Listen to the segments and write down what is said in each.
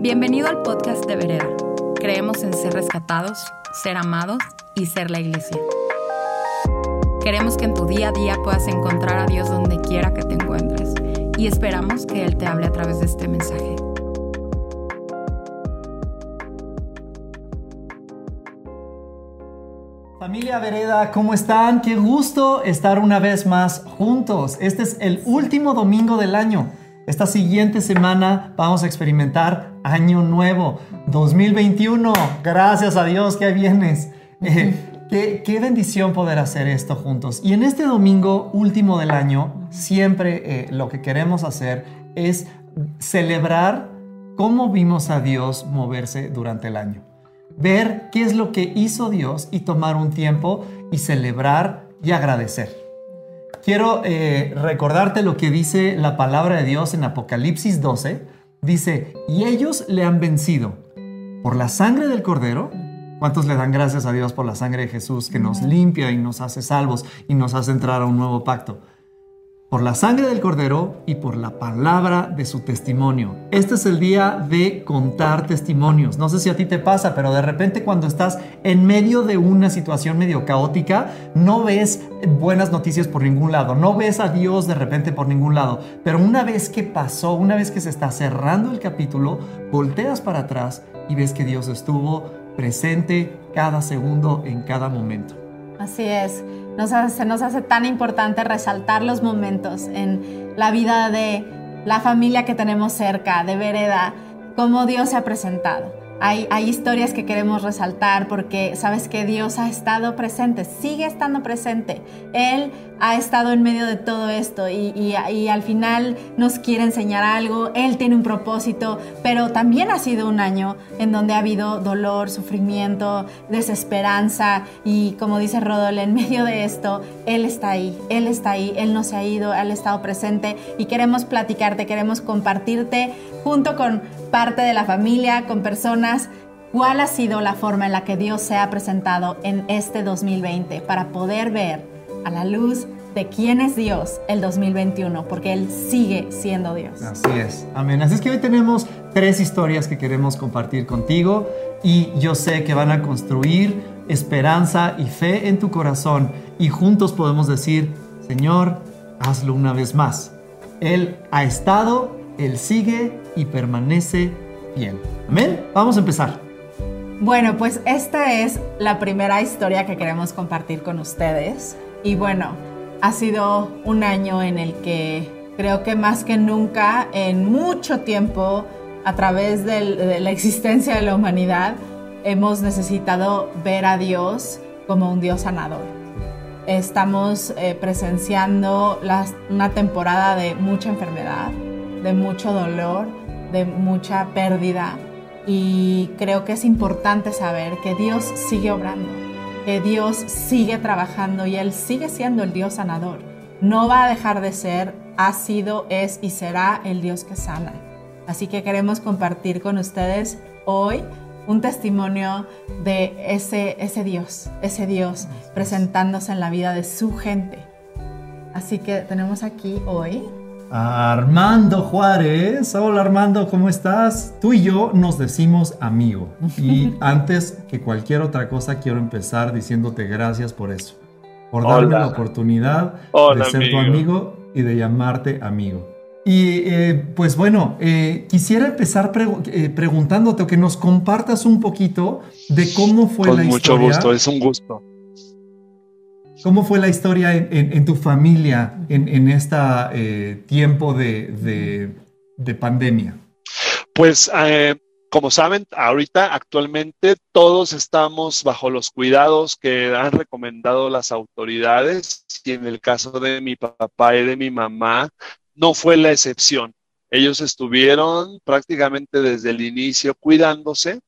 Bienvenido al podcast de Vereda. Creemos en ser rescatados, ser amados y ser la iglesia. Queremos que en tu día a día puedas encontrar a Dios donde quiera que te encuentres y esperamos que Él te hable a través de este mensaje. Familia Vereda, ¿cómo están? Qué gusto estar una vez más juntos. Este es el último domingo del año. Esta siguiente semana vamos a experimentar Año Nuevo 2021. Gracias a Dios que vienes. Eh, qué, qué, bendición poder hacer esto juntos. Y en este domingo último del año, siempre eh, lo que queremos hacer es celebrar cómo vimos a Dios moverse durante el año ver qué es lo que hizo Dios y tomar un tiempo y celebrar y agradecer. Quiero eh, recordarte lo que dice la palabra de Dios en Apocalipsis 12. Dice, y ellos le han vencido por la sangre del cordero. ¿Cuántos le dan gracias a Dios por la sangre de Jesús que nos limpia y nos hace salvos y nos hace entrar a un nuevo pacto? Por la sangre del cordero y por la palabra de su testimonio. Este es el día de contar testimonios. No sé si a ti te pasa, pero de repente cuando estás en medio de una situación medio caótica, no ves buenas noticias por ningún lado, no ves a Dios de repente por ningún lado. Pero una vez que pasó, una vez que se está cerrando el capítulo, volteas para atrás y ves que Dios estuvo presente cada segundo en cada momento. Así es se nos hace tan importante resaltar los momentos en la vida de la familia que tenemos cerca, de vereda, cómo Dios se ha presentado. Hay, historias que queremos resaltar porque sabes que Dios ha estado presente, sigue estando presente. Él ha estado en medio de todo esto y, al final nos quiere enseñar algo, Él tiene un propósito, pero también ha sido un año en donde ha habido dolor, sufrimiento, desesperanza y como dice Rodol, en medio de esto, Él está ahí, Él está ahí, Él no se ha ido, Él ha estado presente y queremos platicarte, queremos compartirte junto con parte de la familia, con personas, cuál ha sido la forma en la que Dios se ha presentado en este 2020 para poder ver a la luz de quién es Dios el 2021, porque Él sigue siendo Dios. Así es, amén. Así es que hoy tenemos tres historias que queremos compartir contigo y yo sé que van a construir esperanza y fe en tu corazón y juntos podemos decir, Señor, hazlo una vez más. Él ha estado él sigue y permanece fiel. Amén. Vamos a empezar. Bueno, pues esta es la primera historia que queremos compartir con ustedes. Y bueno, ha sido un año en el que creo que más que nunca, en mucho tiempo, a través de la existencia de la humanidad, hemos necesitado ver a Dios como un Dios sanador. Estamos eh, presenciando una temporada de mucha enfermedad, de mucho dolor, de mucha pérdida. Y creo que es importante saber que Dios sigue obrando, que Dios sigue trabajando y Él sigue siendo el Dios sanador. No va a dejar de ser, ha sido, es y será el Dios que sana. Así que queremos compartir con ustedes hoy un testimonio de ese, ese Dios, ese Dios presentándose en la vida de su gente. Así que tenemos aquí hoy Armando Juárez. Hola Armando, ¿cómo estás? Tú y yo nos decimos amigo. Y antes que cualquier otra cosa, quiero empezar diciéndote gracias por eso. Por darme la oportunidad de ser tu amigo y de llamarte amigo. Y eh, pues bueno, eh, quisiera empezar eh, preguntándote o que nos compartas un poquito de cómo fue la historia. Con mucho gusto, es un gusto ¿Cómo fue la historia en, tu familia en, este tiempo de, pandemia? Pues, eh, como saben, ahorita actualmente todos estamos bajo los cuidados que han recomendado las autoridades y en el caso de mi papá y de mi mamá no fue la excepción. Ellos estuvieron prácticamente desde el inicio cuidándose,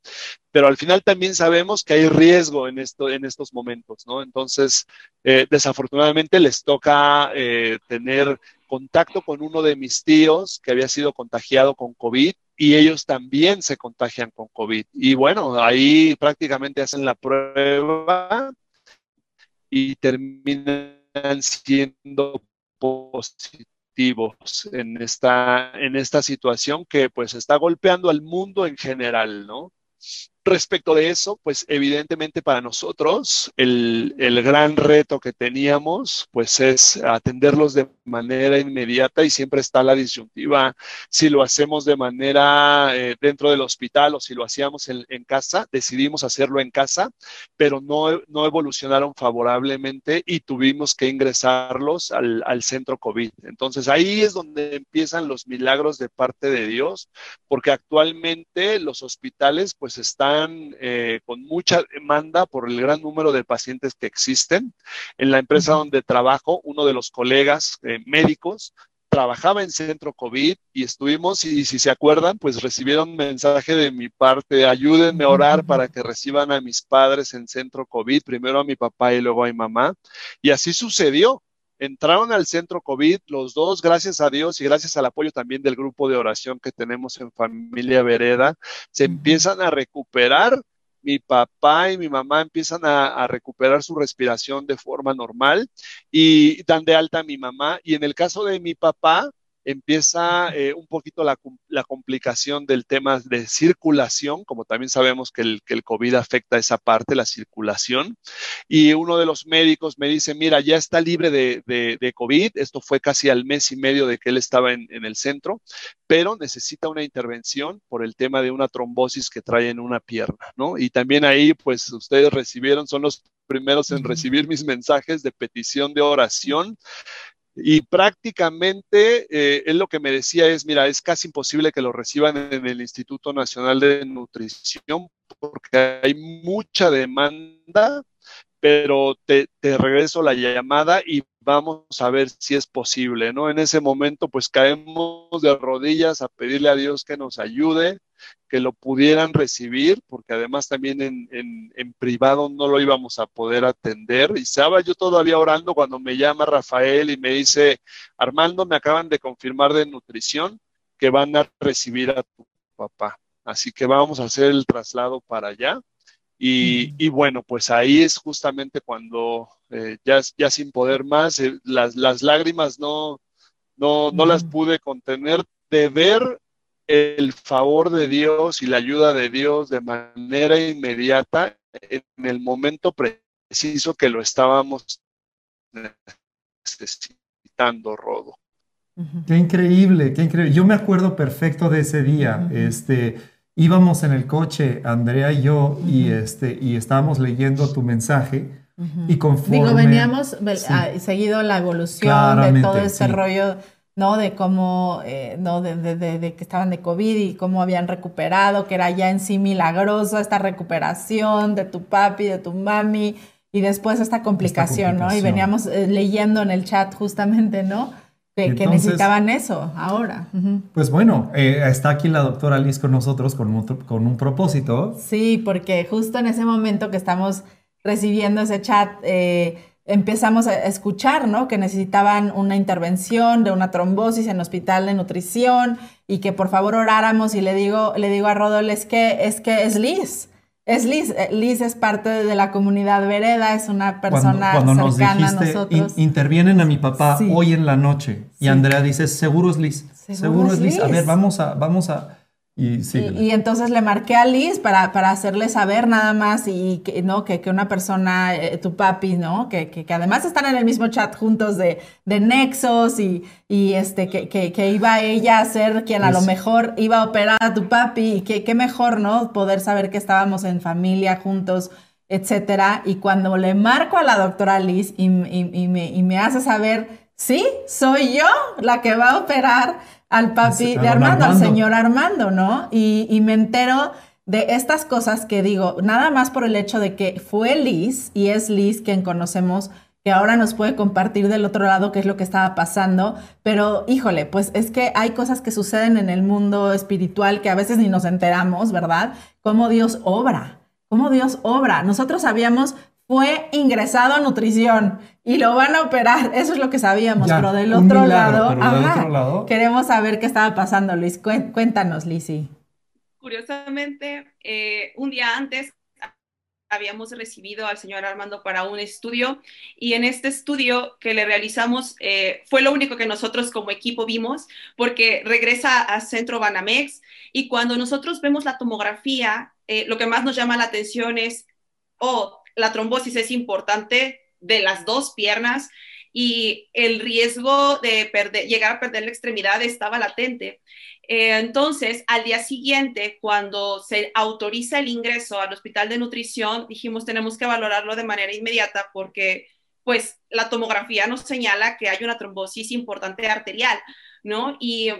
pero al final también sabemos que hay riesgo en, esto, en estos momentos, ¿no? Entonces, eh, desafortunadamente les toca eh, tener contacto con uno de mis tíos que había sido contagiado con COVID y ellos también se contagian con COVID. Y bueno, ahí prácticamente hacen la prueba y terminan siendo positivos en esta, en esta situación que pues está golpeando al mundo en general, ¿no? Respecto de eso, pues evidentemente para nosotros el, gran reto que teníamos pues es atenderlos de manera inmediata y siempre está la disyuntiva si lo hacemos de manera eh, dentro del hospital o si lo hacíamos en, casa, decidimos hacerlo en casa, pero no, no evolucionaron favorablemente y tuvimos que ingresarlos al, al centro COVID. Entonces ahí es donde empiezan los milagros de parte de Dios, porque actualmente los hospitales pues están eh, con mucha demanda por el gran número de pacientes que existen. En la empresa donde trabajo, uno de los colegas eh, médicos trabajaba en centro COVID y estuvimos, y si se acuerdan, pues recibieron mensaje de mi parte, ayúdenme a orar para que reciban a mis padres en centro COVID, primero a mi papá y luego a mi mamá. Y así sucedió entraron al centro COVID, los dos, gracias a Dios y gracias al apoyo también del grupo de oración que tenemos en Familia Vereda, se empiezan a recuperar. Mi papá y mi mamá empiezan a, recuperar su respiración de forma normal y dan de alta a mi mamá. Y en el caso de mi papá, empieza eh, un poquito la, complicación del tema de circulación, como también sabemos que el, que el COVID afecta esa parte, la circulación. Y uno de los médicos me dice, mira, ya está libre de, de, COVID, esto fue casi al mes y medio de que él estaba en, en, el centro, pero necesita una intervención por el tema de una trombosis que trae en una pierna, ¿no? Y también ahí, pues ustedes recibieron, son los primeros en recibir mis mensajes de petición de oración y prácticamente eh, él lo que me decía es, mira, es casi imposible que lo reciban en el Instituto Nacional de Nutrición porque hay mucha demanda, pero te, te regreso la llamada y vamos a ver si es posible, ¿no? En ese momento, pues caemos de rodillas a pedirle a Dios que nos ayude, que lo pudieran recibir, porque además también en, privado no lo íbamos a poder atender. Y estaba yo todavía orando cuando me llama Rafael y me dice, Armando, me acaban de confirmar de nutrición que van a recibir a tu papá. Así que vamos a hacer el traslado para allá. Y, bueno, pues ahí es justamente cuando eh, ya, ya sin poder más, eh, las, las, lágrimas no, no, no las pude contener de ver el favor de Dios y la ayuda de Dios de manera inmediata en el momento preciso que lo estábamos necesitando, Rodo. Qué increíble, qué increíble. Yo me acuerdo perfecto de ese día. Este, íbamos en el coche, Andrea y yo, y, este, y estábamos leyendo tu mensaje. Y conforme... Digo, veníamos seguido la evolución de todo ese rollo ¿no? De cómo, eh, ¿no? De, de, que estaban de COVID y cómo habían recuperado, que era ya en sí milagroso esta recuperación de tu papi, de tu mami, y después esta complicación, ¿no? Y veníamos eh, leyendo en el chat justamente, ¿no? Que, necesitaban eso ahora. Pues bueno, eh, está aquí la doctora Liz con nosotros con un, con un propósito. Sí, porque justo en ese momento que estamos recibiendo ese chat, empezamos a escuchar, ¿no? Que necesitaban una intervención de una trombosis en hospital de nutrición y que por favor oráramos y le digo, le digo a Rodol, es que es, que es Liz. Es Liz, eh, Liz es parte de la comunidad Vereda, es una persona cuando, cercana a nosotros. intervienen a mi papá hoy en la noche y Andrea dice, seguro es Liz, seguro, es Liz. A ver, vamos a, vamos a, y, entonces le marqué a Liz para, para hacerle saber nada más y que, ¿no? que, que una persona, eh, tu papi, ¿no? Que, que, además están en el mismo chat juntos de, de Nexos y, y este, que, que, iba ella a ser quien a lo mejor iba a operar a tu papi y que qué mejor, ¿no? Poder saber que estábamos en familia juntos, etcétera. Y cuando le marco a la doctora Liz y, y, me, y me hace saber, sí, soy yo la que va a operar al papi de Armando, al señor Armando, ¿no? Y, me entero de estas cosas que digo, nada más por el hecho de que fue Liz y es Liz quien conocemos que ahora nos puede compartir del otro lado qué es lo que estaba pasando, pero híjole, pues es que hay cosas que suceden en el mundo espiritual que a veces ni nos enteramos, ¿verdad? Cómo Dios obra, cómo Dios obra. Nosotros sabíamos fue ingresado a nutrición y lo van a operar. Eso es lo que sabíamos, pero, del otro, lado, queremos saber qué estaba pasando, Luis. Cuéntanos, Lizzy. Curiosamente, eh, un día antes habíamos recibido al señor Armando para un estudio y en este estudio que le realizamos eh, fue lo único que nosotros como equipo vimos porque regresa a Centro Banamex y cuando nosotros vemos la tomografía, eh, lo que más nos llama la atención es, oh, la trombosis es importante de las dos piernas y el riesgo de perder, llegar a perder la extremidad estaba latente. Eh, entonces, al día siguiente, cuando se autoriza el ingreso al hospital de nutrición, dijimos tenemos que valorarlo de manera inmediata porque pues la tomografía nos señala que hay una trombosis importante arterial, ¿no? Y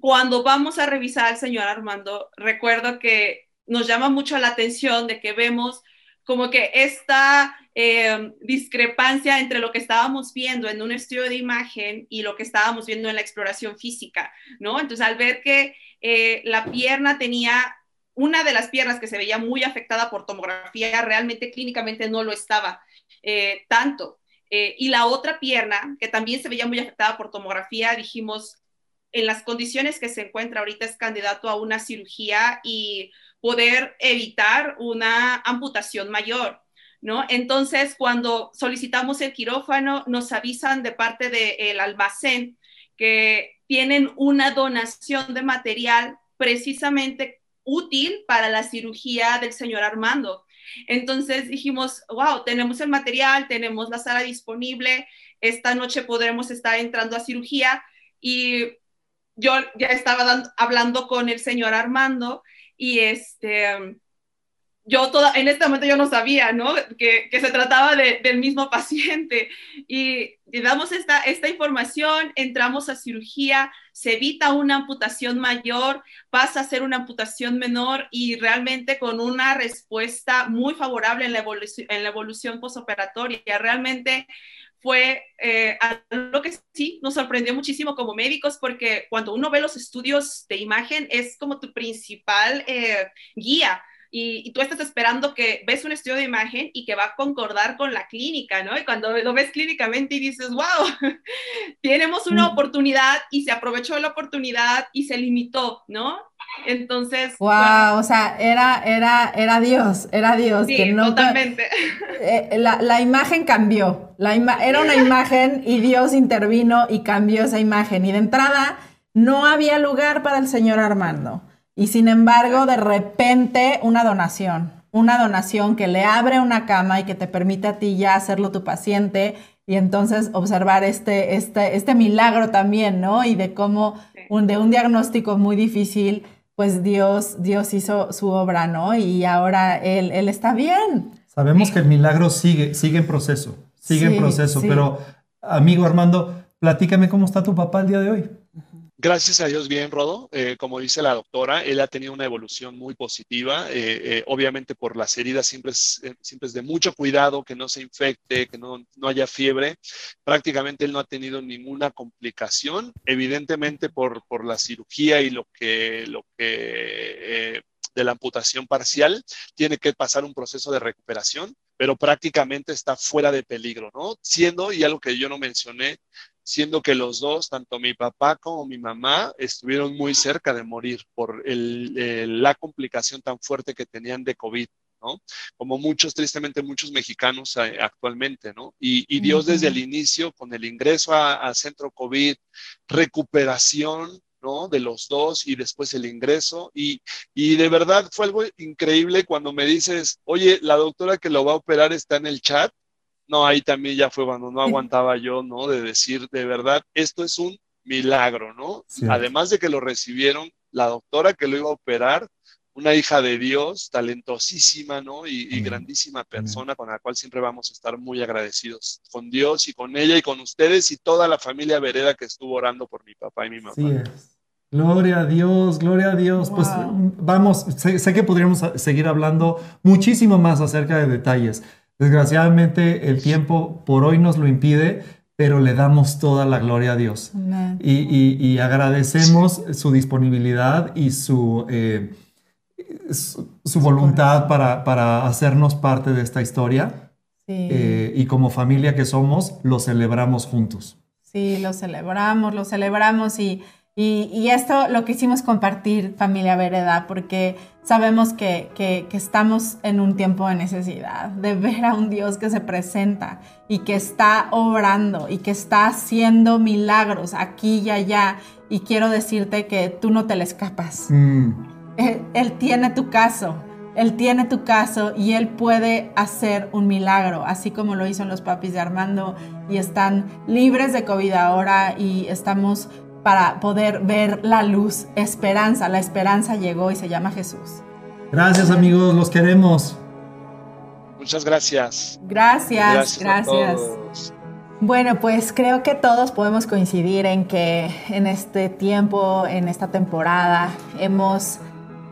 cuando vamos a revisar al señor Armando, recuerdo que nos llama mucho la atención de que vemos como que esta eh, discrepancia entre lo que estábamos viendo en un estudio de imagen y lo que estábamos viendo en la exploración física, ¿no? Entonces, al ver que eh, la pierna tenía, una de las piernas que se veía muy afectada por tomografía, realmente clínicamente no lo estaba eh, tanto. y la otra pierna, que también se veía muy afectada por tomografía, dijimos, en las condiciones que se encuentra ahorita es candidato a una cirugía y poder evitar una amputación mayor. ¿No? Entonces, cuando solicitamos el quirófano, nos avisan de parte del almacén que tienen una donación de material precisamente útil para la cirugía del señor Armando. Entonces dijimos, wow, tenemos el material, tenemos la sala disponible, esta noche podremos estar entrando a cirugía y yo ya estaba hablando con el señor Armando y este, yo toda, en este momento yo no sabía, ¿no? Que, que se trataba de, del mismo paciente. Y, y, damos esta, esta información, entramos a cirugía, se evita una amputación mayor, pasa a ser una amputación menor y realmente con una respuesta muy favorable en la evolución, en la evolución posoperatoria. Realmente fue eh, algo que sí nos sorprendió muchísimo como médicos porque cuando uno ve los estudios de imagen es como tu principal eh, guía. Y, tú estás esperando que ves un estudio de imagen y que va a concordar con la clínica, ¿no? Y cuando lo ves clínicamente y dices, wow, tenemos una mm. oportunidad y se aprovechó la oportunidad y se limitó, ¿no? Entonces. Wow, o sea, era, era, era Dios, era Dios. Sí, que totalmente. Eh, la, imagen cambió. La era una imagen y Dios intervino y cambió esa imagen. Y de entrada, no había lugar para el señor Armando. Y sin embargo, de repente, una donación. Una donación que le abre una cama y que te permite a ti ya hacerlo tu paciente y entonces observar este, este, este milagro también, ¿no? Y de cómo un, de un diagnóstico muy difícil pues Dios, Dios hizo su obra, ¿no? Y ahora Él, él está bien. Sabemos que el milagro sigue, sigue en proceso, sigue en proceso, pero amigo Armando, platícame cómo está tu papá el día de hoy. Gracias a Dios, bien, Rodo. Eh, como dice la doctora, él ha tenido una evolución muy positiva. Eh, eh, obviamente por las heridas siempre es, siempre es de mucho cuidado, que no se infecte, que no, no, haya fiebre. Prácticamente él no ha tenido ninguna complicación. Evidentemente por, por la cirugía y lo que, lo que de la amputación parcial, tiene que pasar un proceso de recuperación, pero prácticamente está fuera de peligro, ¿no? Siendo, y algo que yo no mencioné, siendo que los dos, tanto mi papá como mi mamá, estuvieron muy cerca de morir por la complicación tan fuerte que tenían de COVID. ¿no? Como muchos, tristemente muchos mexicanos eh, actualmente, ¿no? Y, Dios desde el inicio, con el ingreso a, centro COVID, recuperación, ¿no? De los dos y después el ingreso. Y, y, de verdad fue algo increíble cuando me dices, oye, la doctora que lo va a operar está en el chat no, ahí también ya fue cuando no aguantaba yo, ¿no? De decir, de verdad, esto es un milagro, ¿no? Además de que lo recibieron, la doctora que lo iba a operar, una hija de Dios, talentosísima, ¿no? Y, grandísima persona con la cual siempre vamos a estar muy agradecidos con Dios y con ella y con ustedes y toda la familia Vereda que estuvo orando por mi papá y mi mamá. Sí Gloria a Dios, gloria a Dios. Pues vamos, sé, que podríamos seguir hablando muchísimo más acerca de detalles, Desgraciadamente el tiempo por hoy nos lo impide, pero le damos toda la gloria a Dios. Y, agradecemos su disponibilidad y su, eh, su, voluntad para, hacernos parte de esta historia. Eh, y como familia que somos, lo celebramos juntos. Sí, lo celebramos, lo celebramos y, Y, esto lo quisimos compartir, familia Vereda, porque sabemos que, que, estamos en un tiempo de necesidad, de ver a un Dios que se presenta y que está obrando y que está haciendo milagros aquí y allá. Y quiero decirte que tú no te le escapas. Mm. él tiene tu caso, él tiene tu caso y Él puede hacer un milagro, así como lo hizo en los papis de Armando y están libres de COVID ahora y estamos para poder ver la luz, esperanza. La esperanza llegó y se llama Jesús. Gracias amigos, los queremos. Muchas gracias. Gracias, gracias. Bueno, pues creo que todos podemos coincidir en que en este tiempo, en esta temporada, hemos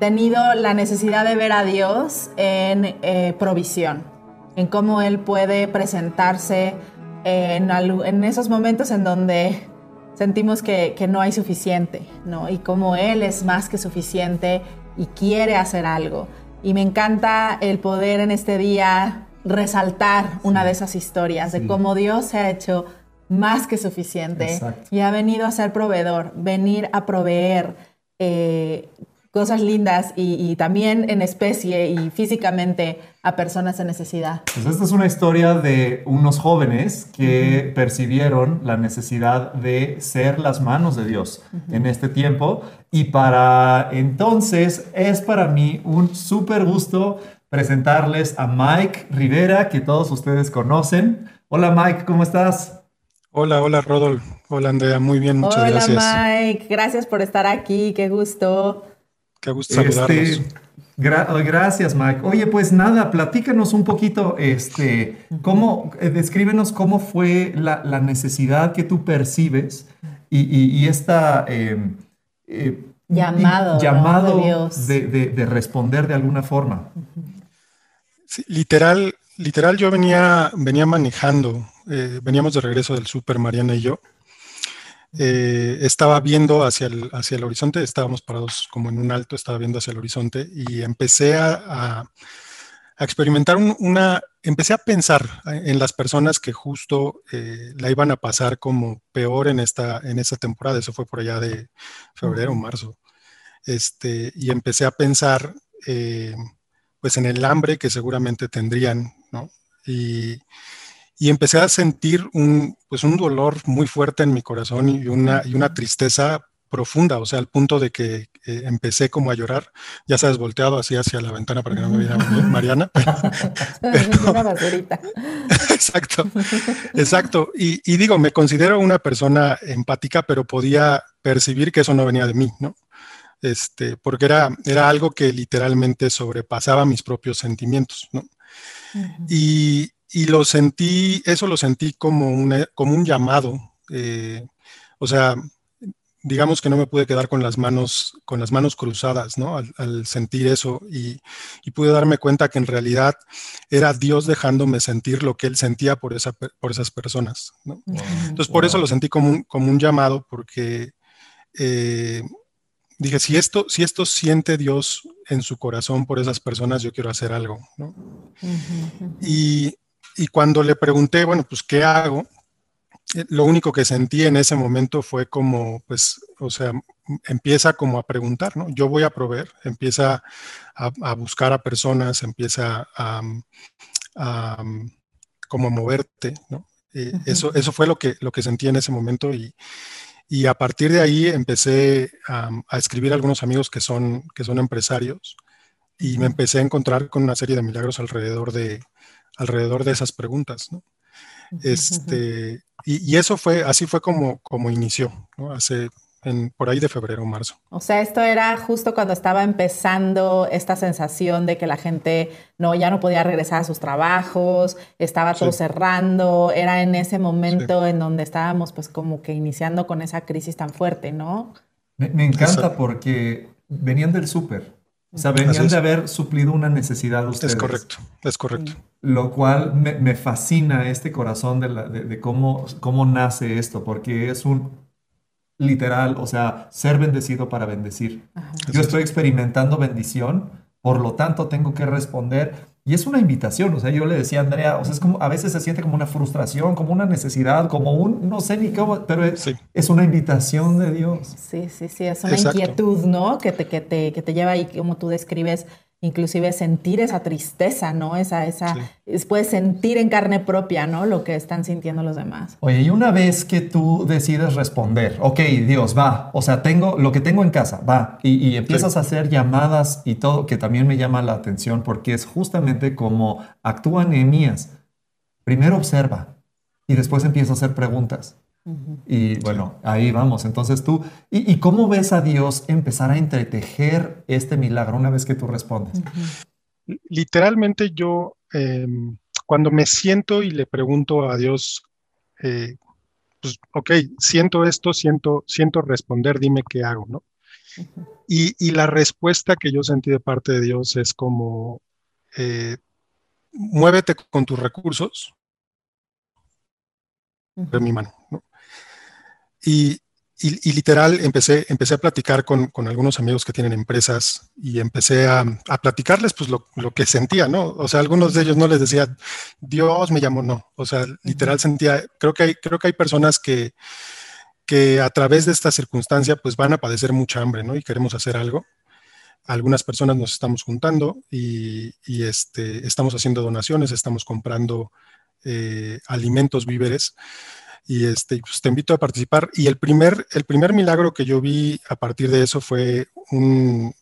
tenido la necesidad de ver a Dios en eh, provisión, en cómo Él puede presentarse en, en esos momentos en donde sentimos que, no hay suficiente, ¿no? Y como Él es más que suficiente y quiere hacer algo. Y me encanta el poder en este día resaltar una de esas historias de cómo Dios se ha hecho más que suficiente y ha venido a ser proveedor, venir a proveer eh, cosas lindas y, también en especie y físicamente a personas en necesidad. Pues esta es una historia de unos jóvenes que percibieron la necesidad de ser las manos de Dios en este tiempo y para entonces es para mí un súper gusto presentarles a Mike Rivera, que todos ustedes conocen. Hola Mike, ¿cómo estás? Hola, hola Rodolfo. Hola Andrea, muy bien, muchas gracias. Hola Mike, gracias por estar aquí, qué gusto. Qué gusto este, gracias, Mike. Oye, pues nada, platícanos un poquito, este, cómo, eh, descríbenos cómo fue la, necesidad que tú percibes y, esta em, eh, llamado, llamado de, responder de alguna forma. literal, literal, yo venía, venía manejando, eh, veníamos de regreso del súper, Mariana y yo, eh, estaba viendo hacia el, hacia el horizonte, estábamos parados como en un alto, estaba viendo hacia el horizonte y empecé a, a, experimentar una, empecé a pensar en las personas que justo eh, la iban a pasar como peor en esta, en esta temporada, eso fue por allá de febrero, marzo, este, y empecé a pensar eh, pues en el hambre que seguramente tendrían, ¿no? Y, y empecé a sentir un, pues un dolor muy fuerte en mi corazón y una, y una tristeza profunda, o sea, al punto de que eh, empecé como a llorar, ya sabes, volteado así hacia la ventana para que no me viera Mariana. exacto, exacto. Y, y, digo, me considero una persona empática, pero podía percibir que eso no venía de mí, ¿no? Este, porque era, era algo que literalmente sobrepasaba mis propios sentimientos, ¿no? Y, y lo sentí, eso lo sentí como, como un llamado. Eh, o sea, digamos que no me pude quedar con las manos, con las manos cruzadas, ¿no? Al, sentir eso y, pude darme cuenta que en realidad era Dios dejándome sentir lo que Él sentía por, esa, por esas personas, ¿no? Entonces, por eso lo sentí como un, como un llamado, porque eh, dije, si esto, si esto siente Dios en su corazón por esas personas, yo quiero hacer algo, ¿no? Y, y cuando le pregunté, bueno, pues, ¿qué hago? Eh, lo único que sentí en ese momento fue como, pues, o sea, empieza como a preguntar, ¿no? Yo voy a proveer, empieza a, buscar a personas, empieza a, a, como moverte, ¿no? Eh, eso, eso fue lo que, lo que sentí en ese momento y, y a partir de ahí empecé a, escribir a algunos amigos que son, que son empresarios y me empecé a encontrar con una serie de milagros alrededor de, alrededor de esas preguntas, ¿no? Este, y, eso fue, así fue como, como inició, ¿no? Hace, en, por ahí de febrero o marzo. O sea, esto era justo cuando estaba empezando esta sensación de que la gente no, ya no podía regresar a sus trabajos, estaba todo cerrando, era en ese momento en donde estábamos pues como que iniciando con esa crisis tan fuerte, ¿no? Me, encanta porque venían del súper, o sea, venían de haber suplido una necesidad de ustedes. Es correcto, es correcto. Lo cual me, fascina este corazón de, cómo, cómo nace esto, porque es un literal, o sea, ser bendecido para bendecir. Yo estoy experimentando bendición por lo tanto tengo que responder. Y es una invitación, o sea, yo le decía a Andrea, o sea, es como, a veces se siente como una frustración, como una necesidad, como un, no sé ni cómo, pero es, es una invitación de Dios. Sí, sí, sí, es una inquietud, ¿no? Que te, que, te, que te lleva ahí, como tú describes, inclusive sentir esa tristeza, ¿no? Esa, esa, puedes sentir en carne propia, ¿no? Lo que están sintiendo los demás. Oye, y una vez que tú decides responder, ok, Dios, va, o sea, tengo lo que tengo en casa, va, y, empiezas a hacer llamadas y todo, que también me llama la atención porque es justamente como actúa Nehemías. Primero observa y después empieza a hacer preguntas. Y bueno, ahí vamos. Entonces tú, ¿y, cómo ves a Dios empezar a entretejer este milagro una vez que tú respondes? Literalmente yo, em, cuando me siento y le pregunto a Dios, eh, pues, ok, siento esto, siento, siento responder, dime qué hago, ¿no? y, la respuesta que yo sentí de parte de Dios es como, eh, muévete con tus recursos, de mi mano, ¿no? Y, literal empecé, empecé a platicar con, algunos amigos que tienen empresas y empecé a, platicarles pues lo, que sentía, ¿no? O sea, algunos de ellos no les decía, Dios me llamó, no. O sea, literal sentía, creo que hay, creo que hay personas que, que a través de esta circunstancia pues van a padecer mucha hambre, ¿no? Y queremos hacer algo. Algunas personas nos estamos juntando y, este, estamos haciendo donaciones, estamos comprando eh, alimentos, víveres y este, pues te invito a participar. Y el primer, el primer milagro que yo vi a partir de eso fue un,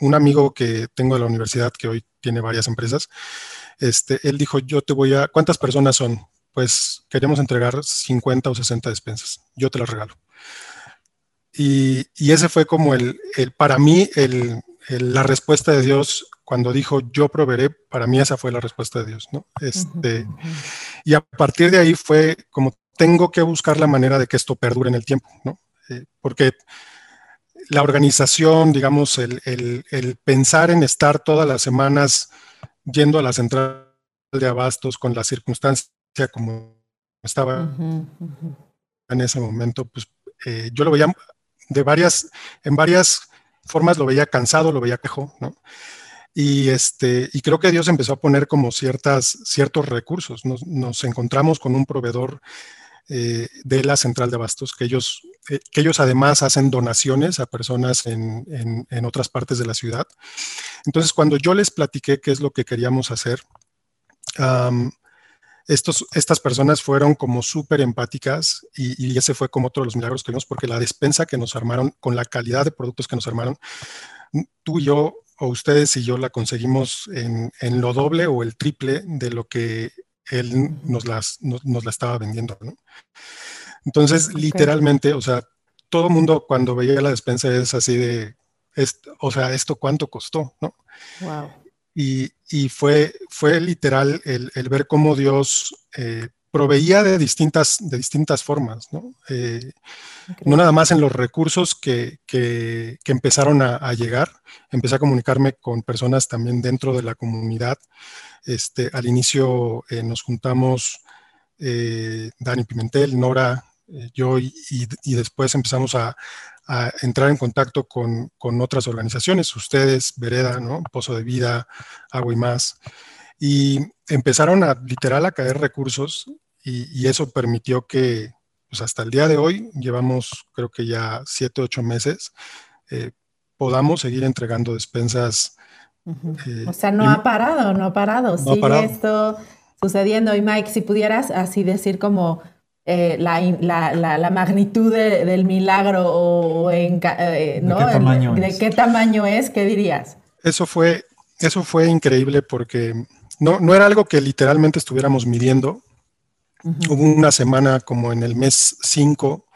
un amigo que tengo de la universidad que hoy tiene varias empresas. Este, él dijo, yo te voy a, ¿cuántas personas son? Pues queremos entregar 50 o 60 despensas, yo te las regalo. Y, y ese fue como el, el para mí, el, la respuesta de Dios cuando dijo yo proveeré, para mí esa fue la respuesta de Dios, ¿no? Este, Y a partir de ahí fue como tengo que buscar la manera de que esto perdure en el tiempo, ¿no? Eh, porque la organización, digamos, el, pensar en estar todas las semanas yendo a la central de abastos con la circunstancia como estaba en ese momento, pues eh, yo lo veía de varias, en varias formas lo veía cansado, lo veía quejo, ¿no? Y, este, y creo que Dios empezó a poner como ciertas, ciertos recursos. Nos, nos encontramos con un proveedor eh, de la central de abastos, que ellos, eh, que ellos además hacen donaciones a personas en, en, otras partes de la ciudad. Entonces, cuando yo les platiqué qué es lo que queríamos hacer, estos, estas personas fueron como súper empáticas y, y, ese fue como otro de los milagros que vimos, porque la despensa que nos armaron, con la calidad de productos que nos armaron, tú y yo, o ustedes y yo la conseguimos en, en lo doble o el triple de lo que él nos, las, nos, la estaba vendiendo, ¿no? Entonces, literalmente, o sea, todo el mundo cuando veía la despensa es así de, o sea, ¿esto cuánto costó, no? Wow. Y, y fue, fue literal el, el ver cómo Dios eh, proveía de distintas, de distintas formas, ¿no? Eh, no nada más en los recursos que, que, que empezaron a, a, llegar, empecé a comunicarme con personas también dentro de la comunidad este, al inicio eh, nos juntamos eh, Dani Pimentel, Nora, eh, yo y, después empezamos a, entrar en contacto con, otras organizaciones, ustedes, Vereda, ¿no? Pozo de Vida, Agua y más. Y empezaron a literal a caer recursos y, eso permitió que pues hasta el día de hoy, llevamos creo que ya siete, ocho meses, podamos seguir entregando despensas o sea, no ha parado, no ha parado. Sigue esto sucediendo. Y Mike, si pudieras así decir como eh, la, la, la, magnitud del milagro o en, eh, ¿no? ¿De, qué tamaño, ¿De qué tamaño es? ¿Qué dirías? Eso fue, eso fue increíble porque no, no era algo que literalmente estuviéramos midiendo. Hubo una semana como en el mes 5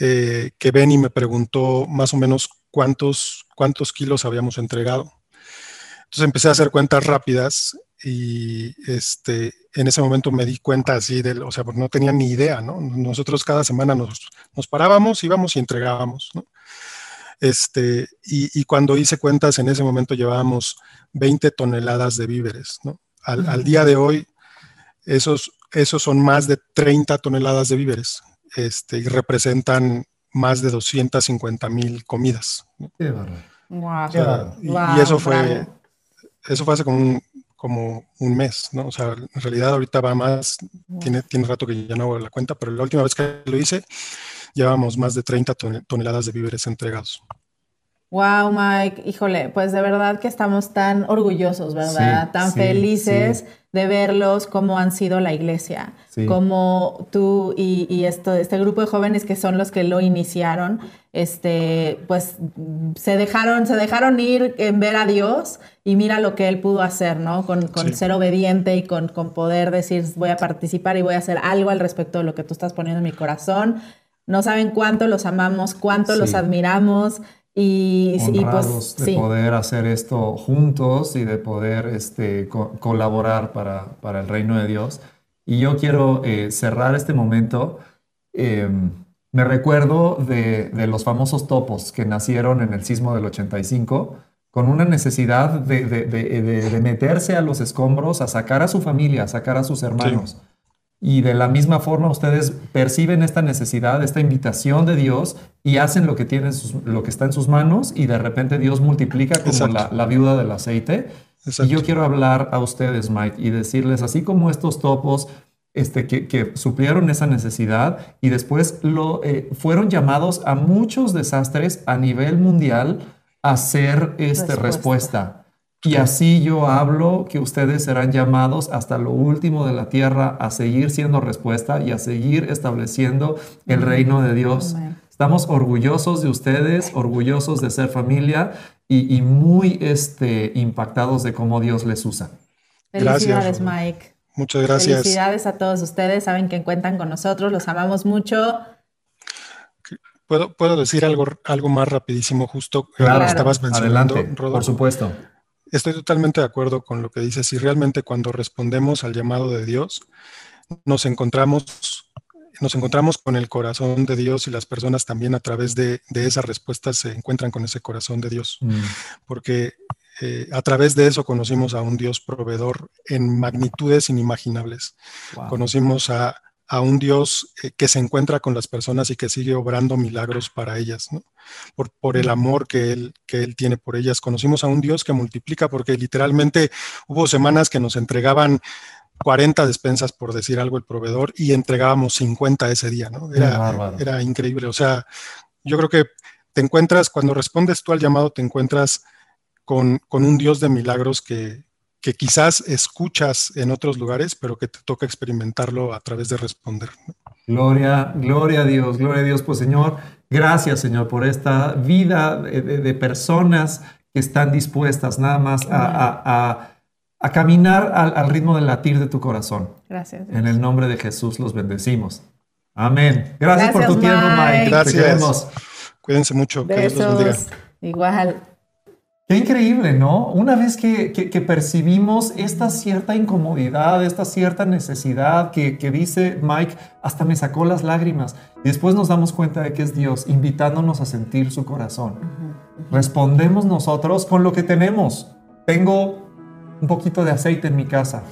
eh, que Benny me preguntó más o menos cuántos, cuántos kilos habíamos entregado. Entonces empecé a hacer cuentas rápidas y este, en ese momento me di cuenta así, del, o sea, no tenía ni idea, ¿no? Nosotros cada semana nos, nos parábamos, íbamos y entregábamos, ¿no? Este, y, y, cuando hice cuentas, en ese momento llevábamos 20 toneladas de víveres, ¿no? Al, al, día de hoy, esos, esos son más de 30 toneladas de víveres este, y representan más de 250 mil comidas. Qué Wow. y, eso fue, eso fue hace como un, como un mes, ¿no? O sea, en realidad ahorita va más, tiene, tiene rato que ya no hago la cuenta, pero la última vez que lo hice, llevábamos más de 30 toneladas de víveres entregados. Wow, Mike, híjole, pues de verdad que estamos tan orgullosos, ¿verdad? tan felices de verlos cómo han sido la iglesia, como tú y, esto, este grupo de jóvenes que son los que lo iniciaron, este, pues se dejaron, se dejaron ir en ver a Dios y mira lo que él pudo hacer, ¿no? Con, ser obediente y con, con poder decir voy a participar y voy a hacer algo al respecto de lo que tú estás poniendo en mi corazón. No saben cuánto los amamos, cuánto los admiramos. Y, pues, de poder hacer esto juntos y de poder este, colaborar para, para, el reino de Dios. Y yo quiero eh, cerrar este momento. Em, me recuerdo de, de, los famosos topos que nacieron en el sismo del 85 con una necesidad de, de meterse a los escombros, a sacar a su familia, a sacar a sus hermanos. Y de la misma forma ustedes perciben esta necesidad, esta invitación de Dios y hacen lo que, tienen lo que está en sus manos y de repente Dios multiplica como la, viuda del aceite. Y yo quiero hablar a ustedes, Mike, y decirles, así como estos topos este, que, suplieron esa necesidad y después lo, eh, fueron llamados a muchos desastres a nivel mundial a ser esta respuesta. Y así yo hablo que ustedes serán llamados hasta lo último de la tierra a seguir siendo respuesta y a seguir estableciendo el reino de Dios. Estamos orgullosos de ustedes, orgullosos de ser familia y, muy este, impactados de cómo Dios les usa. Felicidades, Mike. Muchas gracias. Felicidades a todos ustedes. Saben que cuentan con nosotros, los amamos mucho. ¿Puedo, puedo decir algo, algo más rapidísimo, justo claro, estabas mencionando, Adelante, Por supuesto. Estoy totalmente de acuerdo con lo que dices y realmente cuando respondemos al llamado de Dios, nos encontramos, nos encontramos con el corazón de Dios y las personas también a través de, de esa respuesta se encuentran con ese corazón de Dios. Mm. Porque eh, a través de eso conocimos a un Dios proveedor en magnitudes inimaginables. Conocimos a, a un Dios eh, que se encuentra con las personas y que sigue obrando milagros para ellas, ¿no? por, por, el amor que él, que él tiene por ellas. Conocimos a un Dios que multiplica, porque literalmente hubo semanas que nos entregaban 40 despensas, por decir algo, el proveedor, y entregábamos 50 ese día, ¿no? Era, era increíble. O sea, yo creo que te encuentras, cuando respondes tú al llamado, te encuentras con, con un Dios de milagros que, que quizás escuchas en otros lugares, pero que te toca experimentarlo a través de responder. Gloria, gloria a Dios, gloria a Dios, pues Señor, gracias Señor por esta vida de, personas que están dispuestas nada más a, caminar al, ritmo del latir de tu corazón. Gracias. En el nombre de Jesús los bendecimos. Amén. Gracias, por tu tiempo, Mike. Gracias. Cuídense mucho. Que Dios los bendiga. Igual. Qué increíble, ¿no? Una vez que, percibimos esta cierta incomodidad, esta cierta necesidad que, dice Mike, hasta me sacó las lágrimas. Y después nos damos cuenta de que es Dios invitándonos a sentir su corazón. Respondemos nosotros con lo que tenemos. Tengo un poquito de aceite en mi casa.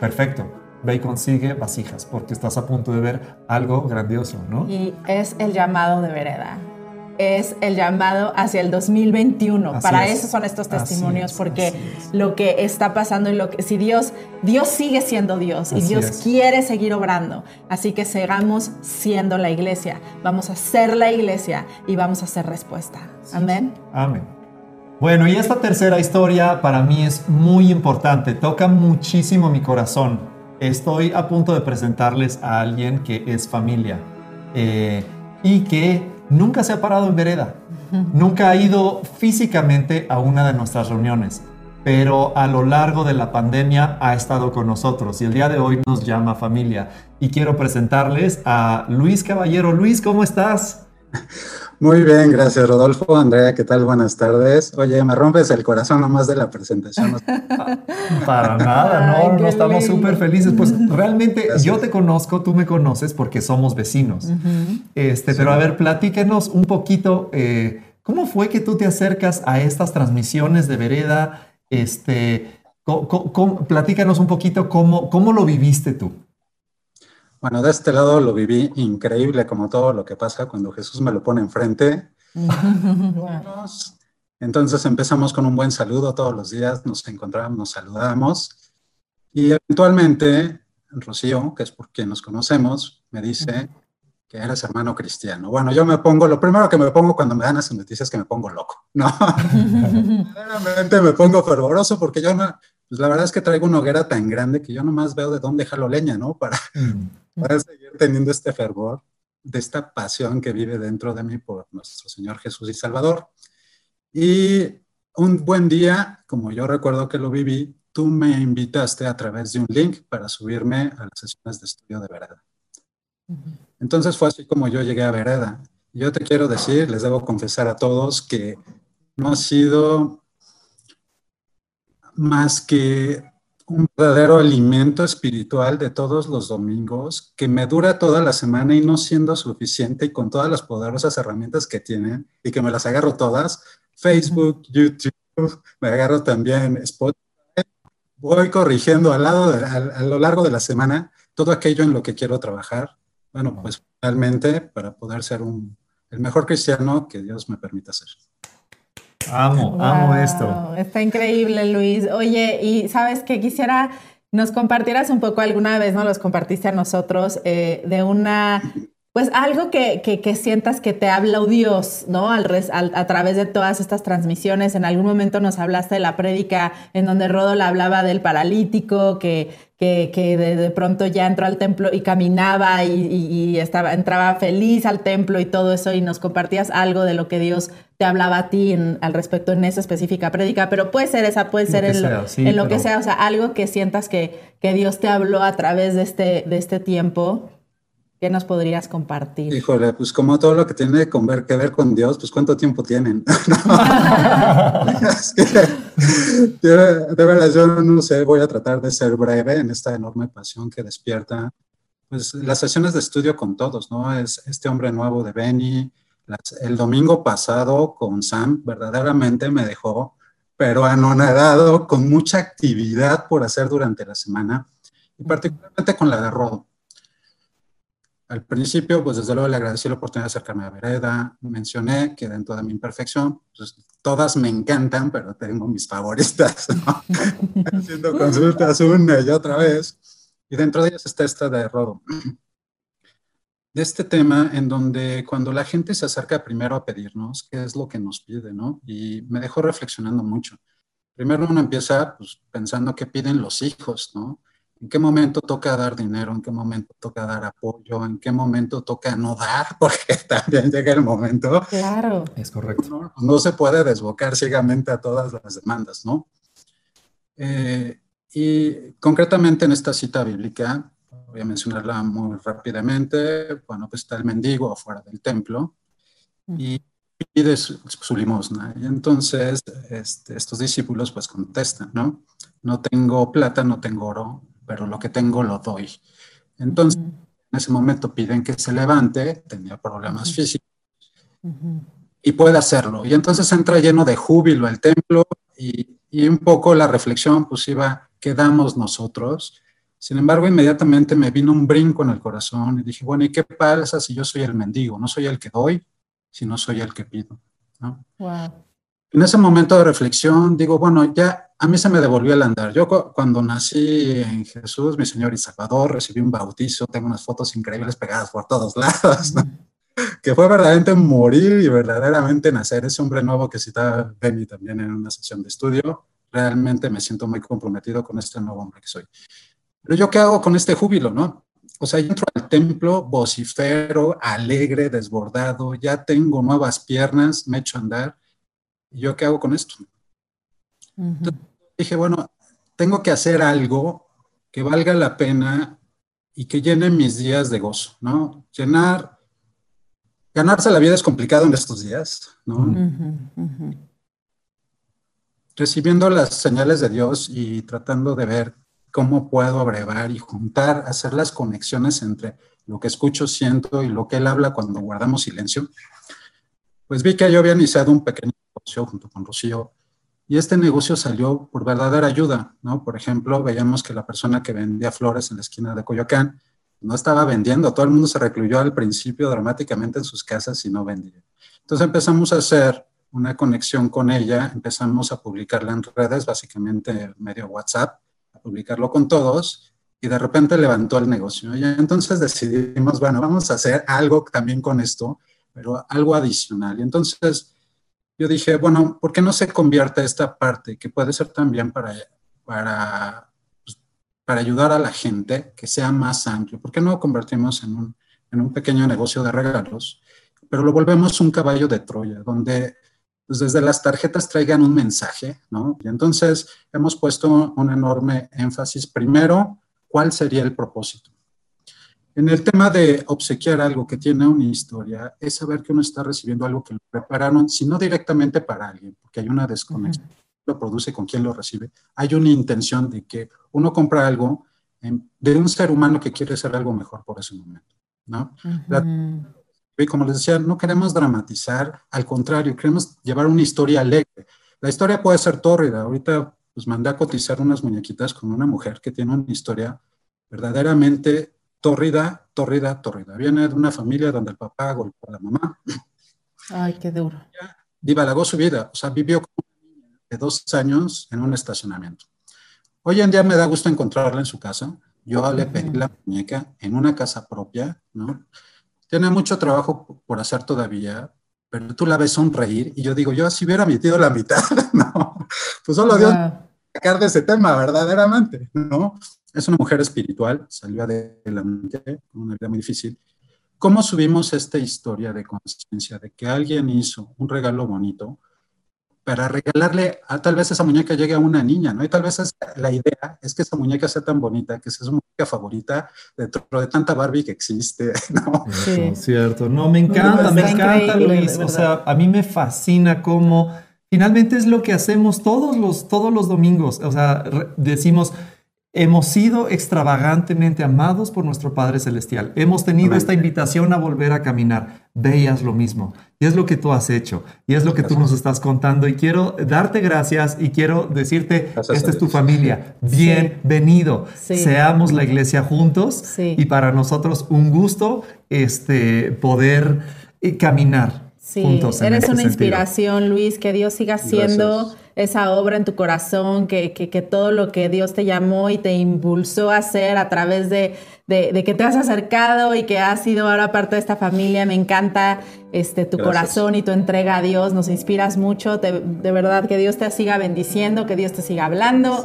Perfecto. Ve y consigue vasijas porque estás a punto de ver algo grandioso, ¿no? Y es el llamado de vereda es el llamado hacia el 2021. Para eso son estos testimonios, porque lo que está pasando y lo que si Dios, Dios sigue siendo Dios y Dios quiere seguir obrando. Así que sigamos siendo la iglesia. Vamos a ser la iglesia y vamos a hacer respuesta. Amén. Amén. Bueno, y esta tercera historia para mí es muy importante, toca muchísimo mi corazón. Estoy a punto de presentarles a alguien que es familia eh, y que nunca se ha parado en vereda, nunca ha ido físicamente a una de nuestras reuniones, pero a lo largo de la pandemia ha estado con nosotros y el día de hoy nos llama familia. Y quiero presentarles a Luis Caballero. Luis, ¿cómo estás? Muy bien, gracias Rodolfo. Andrea, ¿qué tal? Buenas tardes. Oye, me rompes el corazón nomás de la presentación. Para nada, no, no estamos súper felices. Pues realmente yo te conozco, tú me conoces porque somos vecinos. este, Pero a ver, platíquenos un poquito, eh, ¿cómo fue que tú te acercas a estas transmisiones de Vereda? Este, platícanos un poquito cómo, cómo lo viviste tú. Bueno, de este lado lo viví increíble, como todo lo que pasa cuando Jesús me lo pone enfrente. Entonces empezamos con un buen saludo todos los días, nos encontramos, nos saludamos y eventualmente Rocío, que es por quien nos conocemos, me dice que eres hermano cristiano. Bueno, yo me pongo, lo primero que me pongo cuando me dan esas noticias es que me pongo loco, ¿no? Realmente me pongo fervoroso porque yo no, pues la verdad es que traigo una hoguera tan grande que yo nomás veo de dónde jalo leña, ¿no? Para, mm. para seguir teniendo este fervor, de esta pasión que vive dentro de mí por nuestro Señor Jesús y Salvador. Y un buen día, como yo recuerdo que lo viví, tú me invitaste a través de un link para subirme a las sesiones de estudio de Vereda. Entonces fue así como yo llegué a Vereda. Yo te quiero decir, les debo confesar a todos que no ha sido más que un verdadero alimento espiritual de todos los domingos que me dura toda la semana y no siendo suficiente y con todas las poderosas herramientas que tienen y que me las agarro todas, Facebook, YouTube, me agarro también Spotify, voy corrigiendo al lado a lo largo de la semana todo aquello en lo que quiero trabajar bueno, pues finalmente para poder ser un, el mejor cristiano que Dios me permita ser. Amo, amo esto. Está increíble, Luis. Oye, y sabes que quisiera nos compartieras un poco alguna vez, ¿no? Los compartiste a nosotros eh, de una pues algo que, que, sientas que te habla Dios, ¿no? Al, a través de todas estas transmisiones. En algún momento nos hablaste de la prédica en donde Rodol hablaba del paralítico, que, que, de, pronto ya entró al templo y caminaba y, estaba, entraba feliz al templo y todo eso, y nos compartías algo de lo que Dios te hablaba a ti al respecto en esa específica prédica, pero puede ser esa, puede ser en, lo, en lo que sea, o sea, algo que sientas que, que Dios te habló a través de este, de este tiempo ¿Qué nos podrías compartir? Híjole, pues como todo lo que tiene que ver con Dios, pues cuánto tiempo tienen. de, verdad, yo no sé, voy a tratar de ser breve en esta enorme pasión que despierta, pues las sesiones de estudio con todos, ¿no? Es este hombre nuevo de Benny, el domingo pasado con Sam, verdaderamente me dejó, pero anonadado, con mucha actividad por hacer durante la semana, y particularmente con la de Rodo al principio, pues desde luego le agradecí la oportunidad de acercarme a Vereda. Mencioné que dentro de mi imperfección, pues todas me encantan, pero tengo mis favoritas, haciendo consultas una y otra vez. Y dentro de ellas está esta de Rodo. De este tema en donde cuando la gente se acerca primero a pedirnos, qué es lo que nos pide, ¿no? Y me dejó reflexionando mucho. Primero uno empieza pues, pensando qué piden los hijos, ¿no? En qué momento toca dar dinero, en qué momento toca dar apoyo, en qué momento toca no dar, porque también llega el momento. Claro. Es correcto. No, se puede desbocar ciegamente a todas las demandas, ¿no? Eh, y concretamente en esta cita bíblica, voy a mencionarla muy rápidamente, bueno, pues está el mendigo afuera del templo y pide su, limosna. Y entonces este, estos discípulos pues contestan, ¿no? No tengo plata, no tengo oro, pero lo que tengo lo doy. Entonces, en ese momento piden que se levante, tenía problemas físicos, y puede hacerlo. Y entonces entra lleno de júbilo el templo y, y, un poco la reflexión pues iba, quedamos nosotros. Sin embargo, inmediatamente me vino un brinco en el corazón y dije, bueno, ¿y qué pasa si yo soy el mendigo? No soy el que doy, sino soy el que pido. ¿no? Wow. En ese momento de reflexión digo, bueno, ya a mí se me devolvió el andar. Yo cuando nací en Jesús, mi Señor y Salvador, recibí un bautizo, tengo unas fotos increíbles pegadas por todos lados, que fue verdaderamente morir y verdaderamente nacer. Ese hombre nuevo que cita Benny también en una sesión de estudio, realmente me siento muy comprometido con este nuevo hombre que soy. Pero yo qué hago con este júbilo, ¿no? O sea, entro al templo vocifero, alegre, desbordado, ya tengo nuevas piernas, me echo a andar ¿Y yo qué hago con esto? dije, bueno, tengo que hacer algo que valga la pena y que llene mis días de gozo, ¿no? Llenar, ganarse la vida es complicado en estos días, ¿no? Recibiendo las señales de Dios y tratando de ver cómo puedo abrevar y juntar, hacer las conexiones entre lo que escucho, siento y lo que Él habla cuando guardamos silencio, pues vi que yo había iniciado un pequeño junto con Rocío. Y este negocio salió por verdadera ayuda, ¿no? Por ejemplo, veíamos que la persona que vendía flores en la esquina de Coyoacán no estaba vendiendo, todo el mundo se recluyó al principio dramáticamente en sus casas y no vendía. Entonces empezamos a hacer una conexión con ella, empezamos a publicarla en redes, básicamente medio WhatsApp, a publicarlo con todos y de repente levantó el negocio. Y entonces decidimos, bueno, vamos a hacer algo también con esto, pero algo adicional. Y entonces yo dije, bueno, ¿por qué no se convierte esta parte que puede ser también para, para, pues, para ayudar a la gente que sea más amplio? ¿Por qué no convertimos en un, en un pequeño negocio de regalos? Pero lo volvemos un caballo de Troya, donde pues, desde las tarjetas traigan un mensaje, ¿no? Y entonces hemos puesto un enorme énfasis, primero, ¿cuál sería el propósito? En el tema de obsequiar algo que tiene una historia, es saber que uno está recibiendo algo que lo prepararon, si no directamente para alguien, porque hay una desconexión, lo produce con quien lo recibe, hay una intención de que uno compra algo de un ser humano que quiere hacer algo mejor por ese momento, ¿no? y como les decía, no queremos dramatizar, al contrario, queremos llevar una historia alegre. La historia puede ser tórrida. Ahorita pues mandé a cotizar unas muñequitas con una mujer que tiene una historia verdaderamente tórrida, tórrida, tórrida. Viene de una familia donde el papá golpeó a la mamá. Ay, qué duro. Divalagó su vida, o sea, vivió de dos años en un estacionamiento. Hoy en día me da gusto encontrarla en su casa. Yo le pedí la muñeca en una casa propia, ¿no? Tiene mucho trabajo por hacer todavía, pero tú la ves sonreír y yo digo, yo si hubiera metido la mitad, no, pues solo Dios sacar de ese tema verdaderamente, ¿no? Es una mujer espiritual, salió adelante, una vida muy difícil. ¿Cómo subimos esta historia de conciencia de que alguien hizo un regalo bonito para regalarle a tal vez esa muñeca llegue a una niña, ¿no? Y tal vez la idea es que esa muñeca sea tan bonita, que sea su muñeca favorita dentro de tanta Barbie que existe, ¿no? Sí, cierto. No, me encanta, me encanta, Luis. O sea, a mí me fascina cómo finalmente es lo que hacemos todos los, todos los domingos. O sea, decimos, Hemos sido extravagantemente amados por nuestro Padre Celestial. Hemos tenido esta invitación a volver a caminar. Veías lo mismo. Y es lo que tú has hecho. Y es lo que tú nos estás contando. Y quiero darte gracias y quiero decirte, esta es tu familia. Bienvenido. Seamos la iglesia juntos. Y para nosotros un gusto este, poder eh, juntos. Eres una inspiración, Luis. Que Dios siga siendo esa obra en tu corazón, que, que, todo lo que Dios te llamó y te impulsó a hacer a través de, de, que te has acercado y que has sido ahora parte de esta familia. Me encanta este, tu corazón y tu entrega a Dios. Nos inspiras mucho. de verdad, que Dios te siga bendiciendo, que Dios te siga hablando.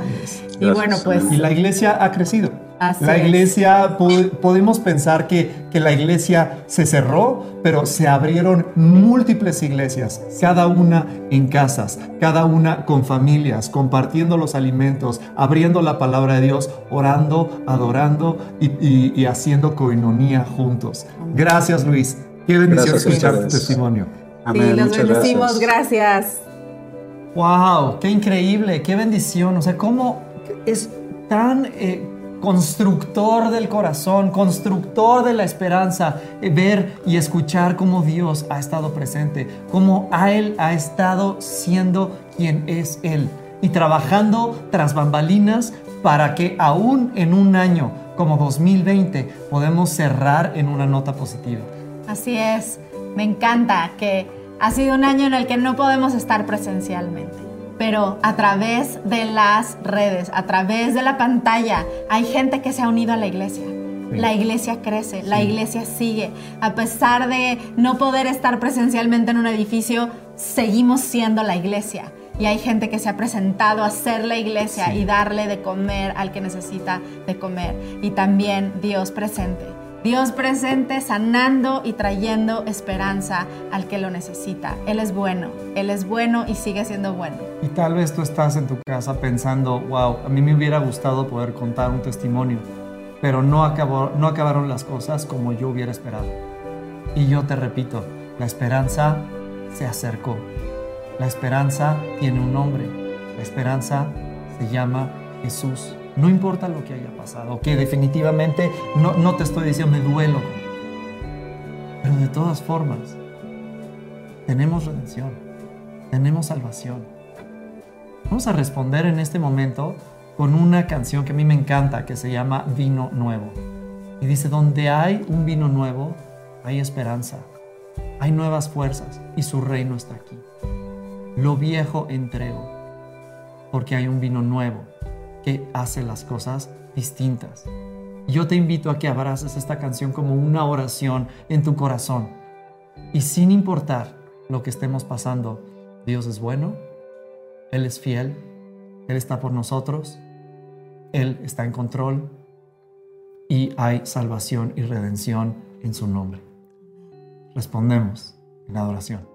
Y bueno, pues... Y la iglesia ha crecido la iglesia, podemos pensar que, que, la iglesia se cerró, pero se abrieron múltiples iglesias, cada una en casas, cada una con familias, compartiendo los alimentos, abriendo la palabra de Dios, orando, adorando y, haciendo coinonía juntos. Gracias Luis, qué bendición escuchar tu testimonio. Amén. Sí, los bendecimos, gracias. Wow, qué increíble, qué bendición. O sea, cómo es tan... Eh, constructor del corazón, constructor de la esperanza, eh, ver y escuchar cómo Dios ha estado presente, cómo a Él ha estado siendo quien es Él y trabajando tras bambalinas para que aún en un año como 2020 podemos cerrar en una nota positiva. Así es, me encanta que ha sido un año en el que no podemos estar presencialmente pero a través de las redes, a través de la pantalla, hay gente que se ha unido a la iglesia. La iglesia crece, la iglesia sigue. A pesar de no poder estar presencialmente en un edificio, seguimos siendo la iglesia. Y hay gente que se ha presentado a ser la iglesia y darle de comer al que necesita de comer. Y también Dios presente Dios presente sanando y trayendo esperanza al que lo necesita. Él es bueno, Él es bueno y sigue siendo bueno. Y tal vez tú estás en tu casa pensando, wow, a mí me hubiera gustado poder contar un testimonio, pero no, acabó, no acabaron las cosas como yo hubiera esperado. Y yo te repito, la esperanza se acercó. La esperanza tiene un nombre. La esperanza se llama Jesús. No importa lo que haya pasado, que definitivamente no, no te estoy diciendo me duelo. Pero de todas formas, tenemos redención, tenemos salvación. Vamos a responder en este momento con una canción que a mí me encanta, que se llama Vino Nuevo. Y dice, donde hay un vino nuevo, hay esperanza, hay nuevas fuerzas y su reino está aquí. Lo viejo entrego, porque hay un vino nuevo que hace las cosas distintas. Yo te invito a que abraces esta canción como una oración en tu corazón. Y sin importar lo que estemos pasando, Dios es bueno, Él es fiel, Él está por nosotros, Él está en control y hay salvación y redención en su nombre. Respondemos en adoración.